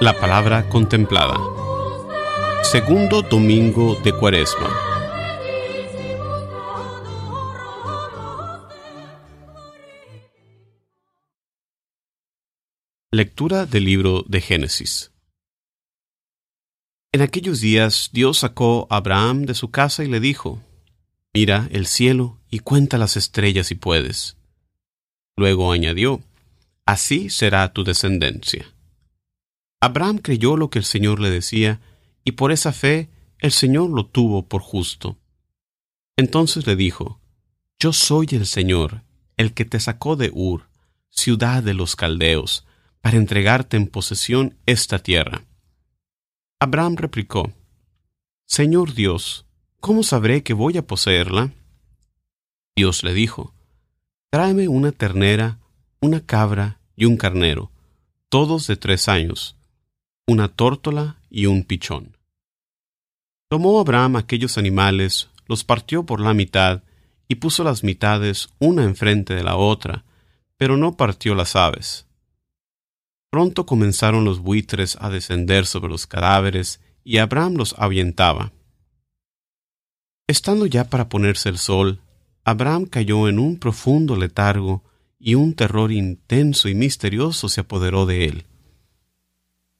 La palabra contemplada. Segundo domingo de Cuaresma. Lectura del libro de Génesis. En aquellos días Dios sacó a Abraham de su casa y le dijo, Mira el cielo y cuenta las estrellas si puedes. Luego añadió, Así será tu descendencia. Abraham creyó lo que el Señor le decía, y por esa fe el Señor lo tuvo por justo. Entonces le dijo, Yo soy el Señor, el que te sacó de Ur, ciudad de los caldeos, para entregarte en posesión esta tierra. Abraham replicó, Señor Dios, ¿cómo sabré que voy a poseerla? Dios le dijo, Tráeme una ternera, una cabra y un carnero, todos de tres años, una tórtola y un pichón. Tomó Abraham aquellos animales, los partió por la mitad, y puso las mitades una enfrente de la otra, pero no partió las aves. Pronto comenzaron los buitres a descender sobre los cadáveres, y Abraham los ahuyentaba. Estando ya para ponerse el sol, Abraham cayó en un profundo letargo, y un terror intenso y misterioso se apoderó de él.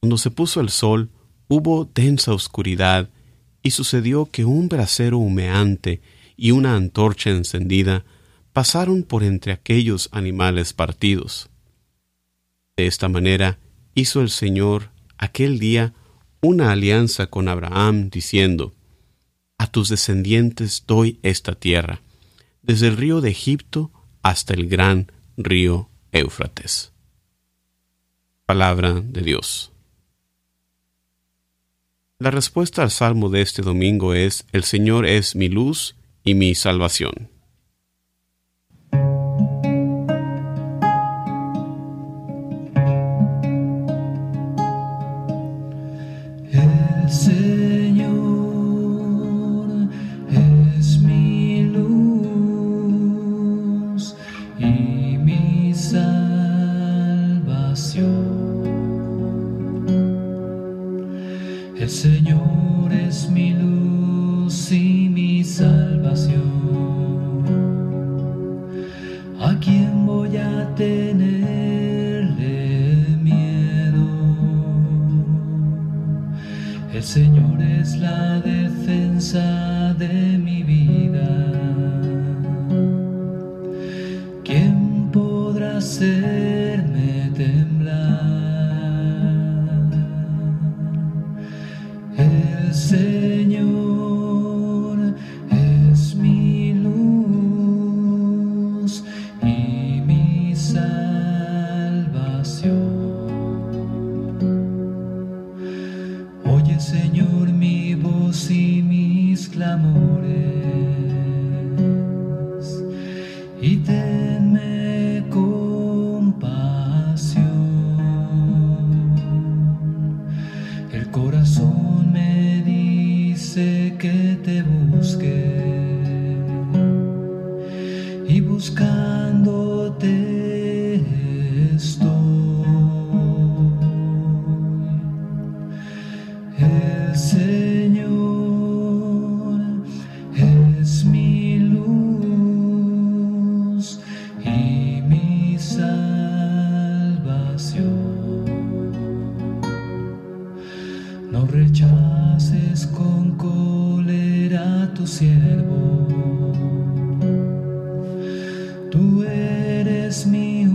Cuando se puso el sol, hubo densa oscuridad, y sucedió que un brasero humeante y una antorcha encendida pasaron por entre aquellos animales partidos. De esta manera hizo el Señor aquel día una alianza con Abraham, diciendo, A tus descendientes doy esta tierra, desde el río de Egipto hasta el gran río Éufrates. Palabra de Dios. La respuesta al salmo de este domingo es, El Señor es mi luz y mi salvación. El Señor es mi luz y mi salvación. ¿A quién voy a tenerle miedo? El Señor es la defensa Señor es mi luz y mi salvación. Oye Señor mi voz y mis clamores y tenme compasión. El corazón me que te busque y buscándote tu siervo. Tú eres mi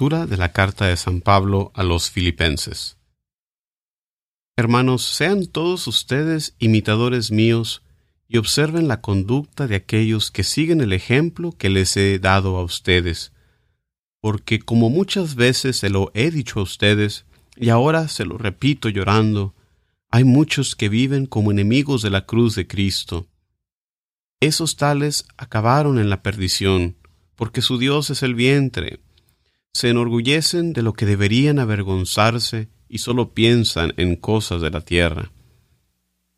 De la carta de San Pablo a los Filipenses. Hermanos, sean todos ustedes imitadores míos y observen la conducta de aquellos que siguen el ejemplo que les he dado a ustedes, porque como muchas veces se lo he dicho a ustedes, y ahora se lo repito llorando, hay muchos que viven como enemigos de la cruz de Cristo. Esos tales acabaron en la perdición, porque su Dios es el vientre, se enorgullecen de lo que deberían avergonzarse y solo piensan en cosas de la tierra.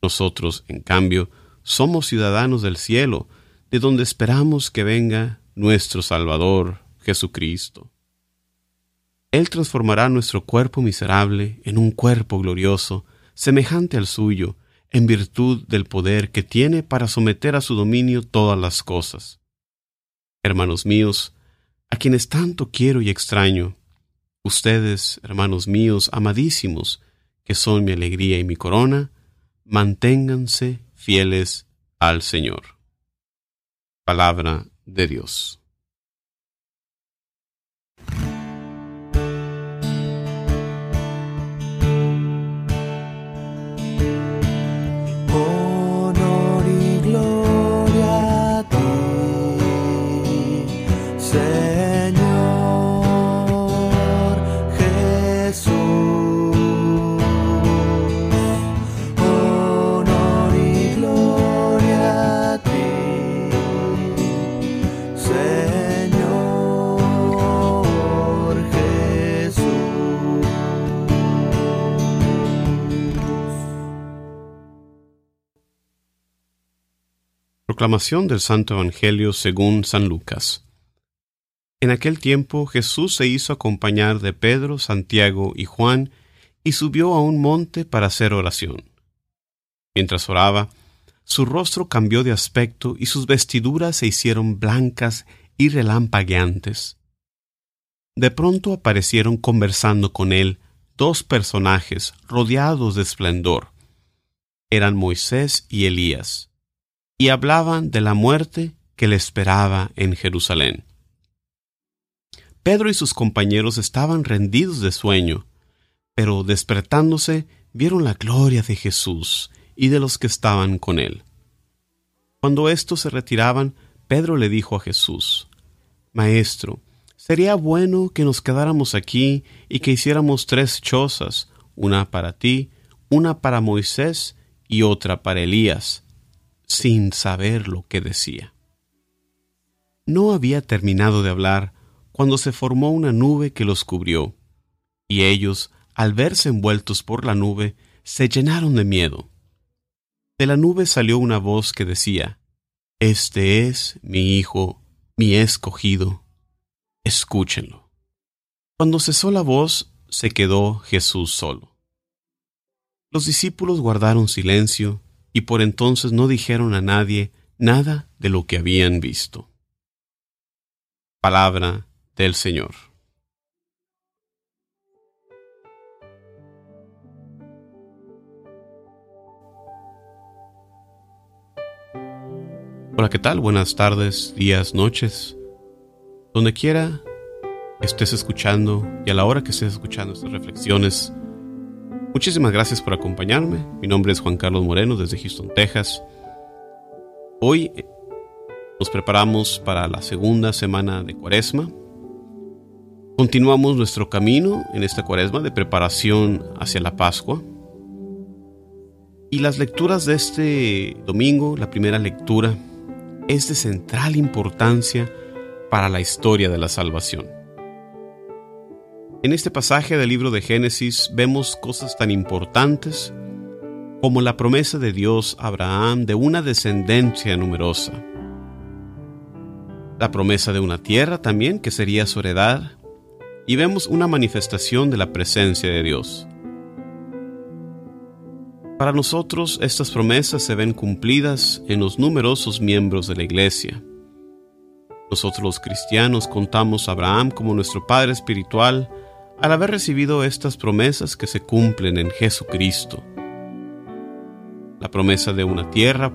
Nosotros, en cambio, somos ciudadanos del cielo, de donde esperamos que venga nuestro Salvador, Jesucristo. Él transformará nuestro cuerpo miserable en un cuerpo glorioso, semejante al suyo, en virtud del poder que tiene para someter a su dominio todas las cosas. Hermanos míos, a quienes tanto quiero y extraño, ustedes, hermanos míos, amadísimos, que son mi alegría y mi corona, manténganse fieles al Señor. Palabra de Dios. Proclamación del Santo Evangelio según San Lucas. En aquel tiempo Jesús se hizo acompañar de Pedro, Santiago y Juan y subió a un monte para hacer oración. Mientras oraba, su rostro cambió de aspecto y sus vestiduras se hicieron blancas y relampagueantes. De pronto aparecieron conversando con él dos personajes rodeados de esplendor. Eran Moisés y Elías y hablaban de la muerte que le esperaba en Jerusalén. Pedro y sus compañeros estaban rendidos de sueño, pero despertándose vieron la gloria de Jesús y de los que estaban con él. Cuando éstos se retiraban, Pedro le dijo a Jesús, Maestro, sería bueno que nos quedáramos aquí y que hiciéramos tres chozas, una para ti, una para Moisés y otra para Elías sin saber lo que decía. No había terminado de hablar cuando se formó una nube que los cubrió, y ellos, al verse envueltos por la nube, se llenaron de miedo. De la nube salió una voz que decía, Este es mi Hijo, mi escogido, escúchenlo. Cuando cesó la voz, se quedó Jesús solo. Los discípulos guardaron silencio y por entonces no dijeron a nadie nada de lo que habían visto. Palabra del Señor. Hola, ¿qué tal? Buenas tardes, días, noches. Donde quiera estés escuchando y a la hora que estés escuchando estas reflexiones, Muchísimas gracias por acompañarme. Mi nombre es Juan Carlos Moreno desde Houston, Texas. Hoy eh, nos preparamos para la segunda semana de Cuaresma. Continuamos nuestro camino en esta Cuaresma de preparación hacia la Pascua. Y las lecturas de este domingo, la primera lectura, es de central importancia para la historia de la salvación. En este pasaje del libro de Génesis vemos cosas tan importantes como la promesa de Dios a Abraham de una descendencia numerosa. La promesa de una tierra también que sería su heredad, y vemos una manifestación de la presencia de Dios. Para nosotros estas promesas se ven cumplidas en los numerosos miembros de la Iglesia. Nosotros los cristianos contamos a Abraham como nuestro Padre espiritual al haber recibido estas promesas que se cumplen en Jesucristo. La promesa de una tierra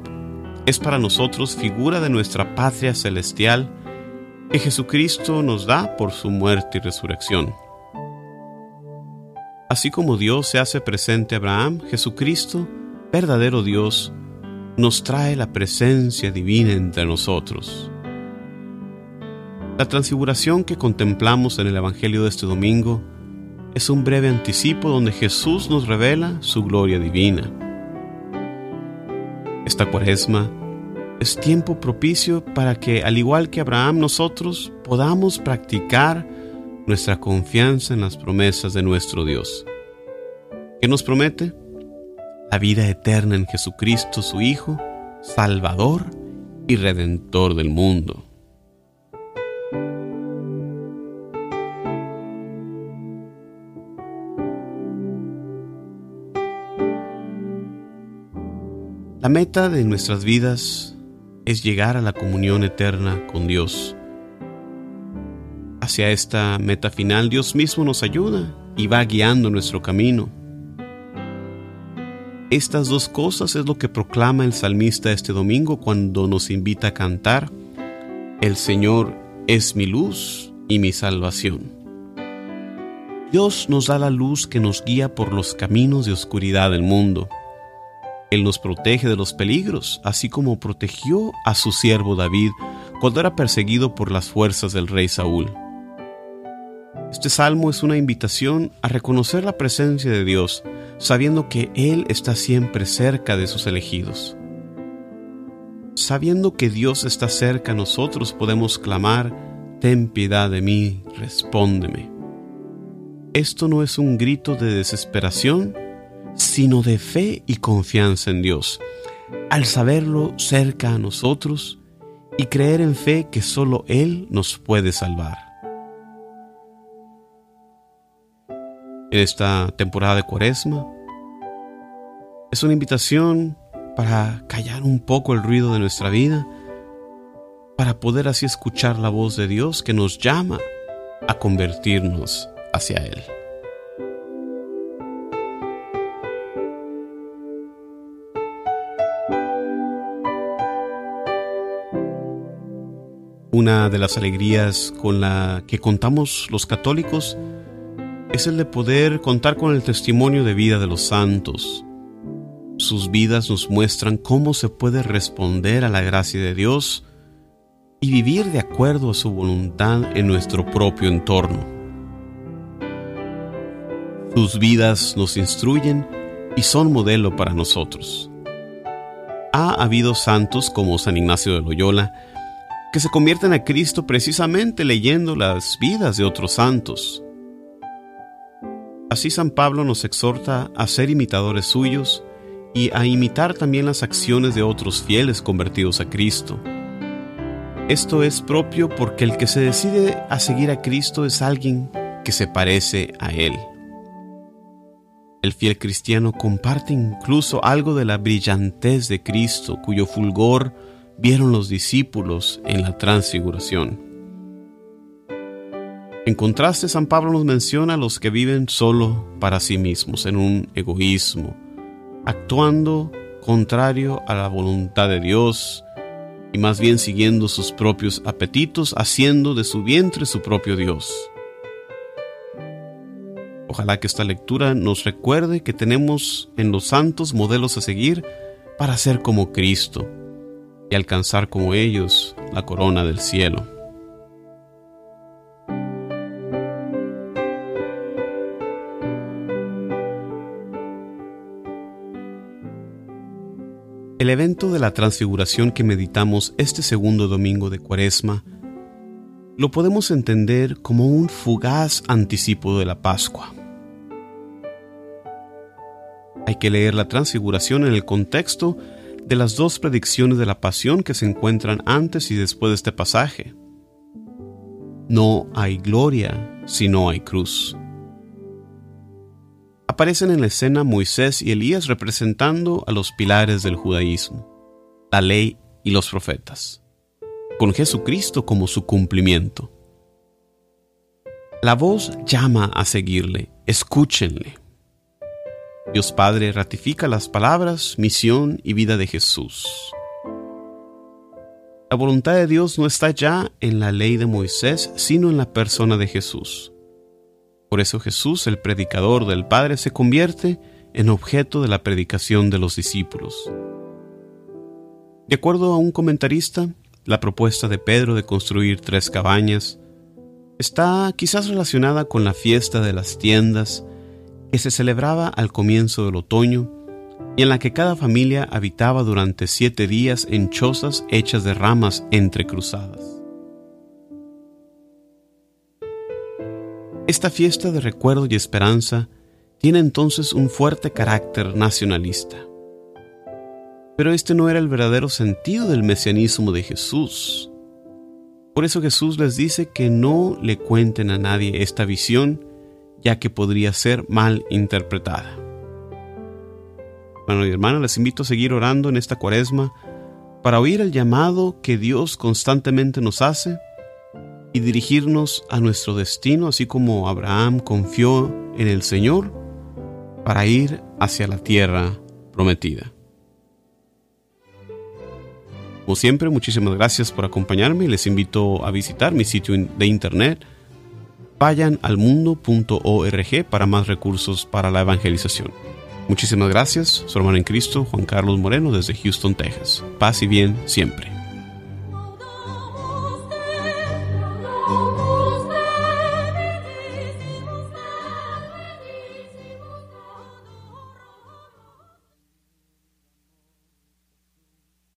es para nosotros figura de nuestra patria celestial que Jesucristo nos da por su muerte y resurrección. Así como Dios se hace presente a Abraham, Jesucristo, verdadero Dios, nos trae la presencia divina entre nosotros. La transfiguración que contemplamos en el Evangelio de este domingo es un breve anticipo donde Jesús nos revela su gloria divina. Esta cuaresma es tiempo propicio para que, al igual que Abraham, nosotros podamos practicar nuestra confianza en las promesas de nuestro Dios. ¿Qué nos promete? La vida eterna en Jesucristo, su Hijo, Salvador y Redentor del mundo. La meta de nuestras vidas es llegar a la comunión eterna con Dios. Hacia esta meta final Dios mismo nos ayuda y va guiando nuestro camino. Estas dos cosas es lo que proclama el salmista este domingo cuando nos invita a cantar, El Señor es mi luz y mi salvación. Dios nos da la luz que nos guía por los caminos de oscuridad del mundo. Él nos protege de los peligros, así como protegió a su siervo David cuando era perseguido por las fuerzas del rey Saúl. Este salmo es una invitación a reconocer la presencia de Dios, sabiendo que Él está siempre cerca de sus elegidos. Sabiendo que Dios está cerca nosotros, podemos clamar, Ten piedad de mí, respóndeme. Esto no es un grito de desesperación, sino de fe y confianza en Dios, al saberlo cerca a nosotros y creer en fe que solo Él nos puede salvar. En esta temporada de Cuaresma es una invitación para callar un poco el ruido de nuestra vida, para poder así escuchar la voz de Dios que nos llama a convertirnos hacia Él. Una de las alegrías con la que contamos los católicos es el de poder contar con el testimonio de vida de los santos. Sus vidas nos muestran cómo se puede responder a la gracia de Dios y vivir de acuerdo a su voluntad en nuestro propio entorno. Sus vidas nos instruyen y son modelo para nosotros. Ha habido santos como San Ignacio de Loyola, que se convierten a Cristo precisamente leyendo las vidas de otros santos. Así San Pablo nos exhorta a ser imitadores suyos y a imitar también las acciones de otros fieles convertidos a Cristo. Esto es propio porque el que se decide a seguir a Cristo es alguien que se parece a Él. El fiel cristiano comparte incluso algo de la brillantez de Cristo, cuyo fulgor vieron los discípulos en la transfiguración. En contraste, San Pablo nos menciona a los que viven solo para sí mismos, en un egoísmo, actuando contrario a la voluntad de Dios y más bien siguiendo sus propios apetitos, haciendo de su vientre su propio Dios. Ojalá que esta lectura nos recuerde que tenemos en los santos modelos a seguir para ser como Cristo, y alcanzar como ellos la corona del cielo. El evento de la transfiguración que meditamos este segundo domingo de Cuaresma lo podemos entender como un fugaz anticipo de la Pascua. Hay que leer la transfiguración en el contexto de las dos predicciones de la pasión que se encuentran antes y después de este pasaje. No hay gloria si no hay cruz. Aparecen en la escena Moisés y Elías representando a los pilares del judaísmo, la ley y los profetas, con Jesucristo como su cumplimiento. La voz llama a seguirle, escúchenle. Dios Padre ratifica las palabras, misión y vida de Jesús. La voluntad de Dios no está ya en la ley de Moisés, sino en la persona de Jesús. Por eso Jesús, el predicador del Padre, se convierte en objeto de la predicación de los discípulos. De acuerdo a un comentarista, la propuesta de Pedro de construir tres cabañas está quizás relacionada con la fiesta de las tiendas que se celebraba al comienzo del otoño y en la que cada familia habitaba durante siete días en chozas hechas de ramas entrecruzadas. Esta fiesta de recuerdo y esperanza tiene entonces un fuerte carácter nacionalista. Pero este no era el verdadero sentido del mesianismo de Jesús. Por eso Jesús les dice que no le cuenten a nadie esta visión ya que podría ser mal interpretada. Bueno, y hermanos, les invito a seguir orando en esta cuaresma para oír el llamado que Dios constantemente nos hace y dirigirnos a nuestro destino, así como Abraham confió en el Señor para ir hacia la tierra prometida. Como siempre, muchísimas gracias por acompañarme y les invito a visitar mi sitio de internet vayan al mundo.org para más recursos para la evangelización. Muchísimas gracias, su hermano en Cristo, Juan Carlos Moreno, desde Houston, Texas. Paz y bien siempre.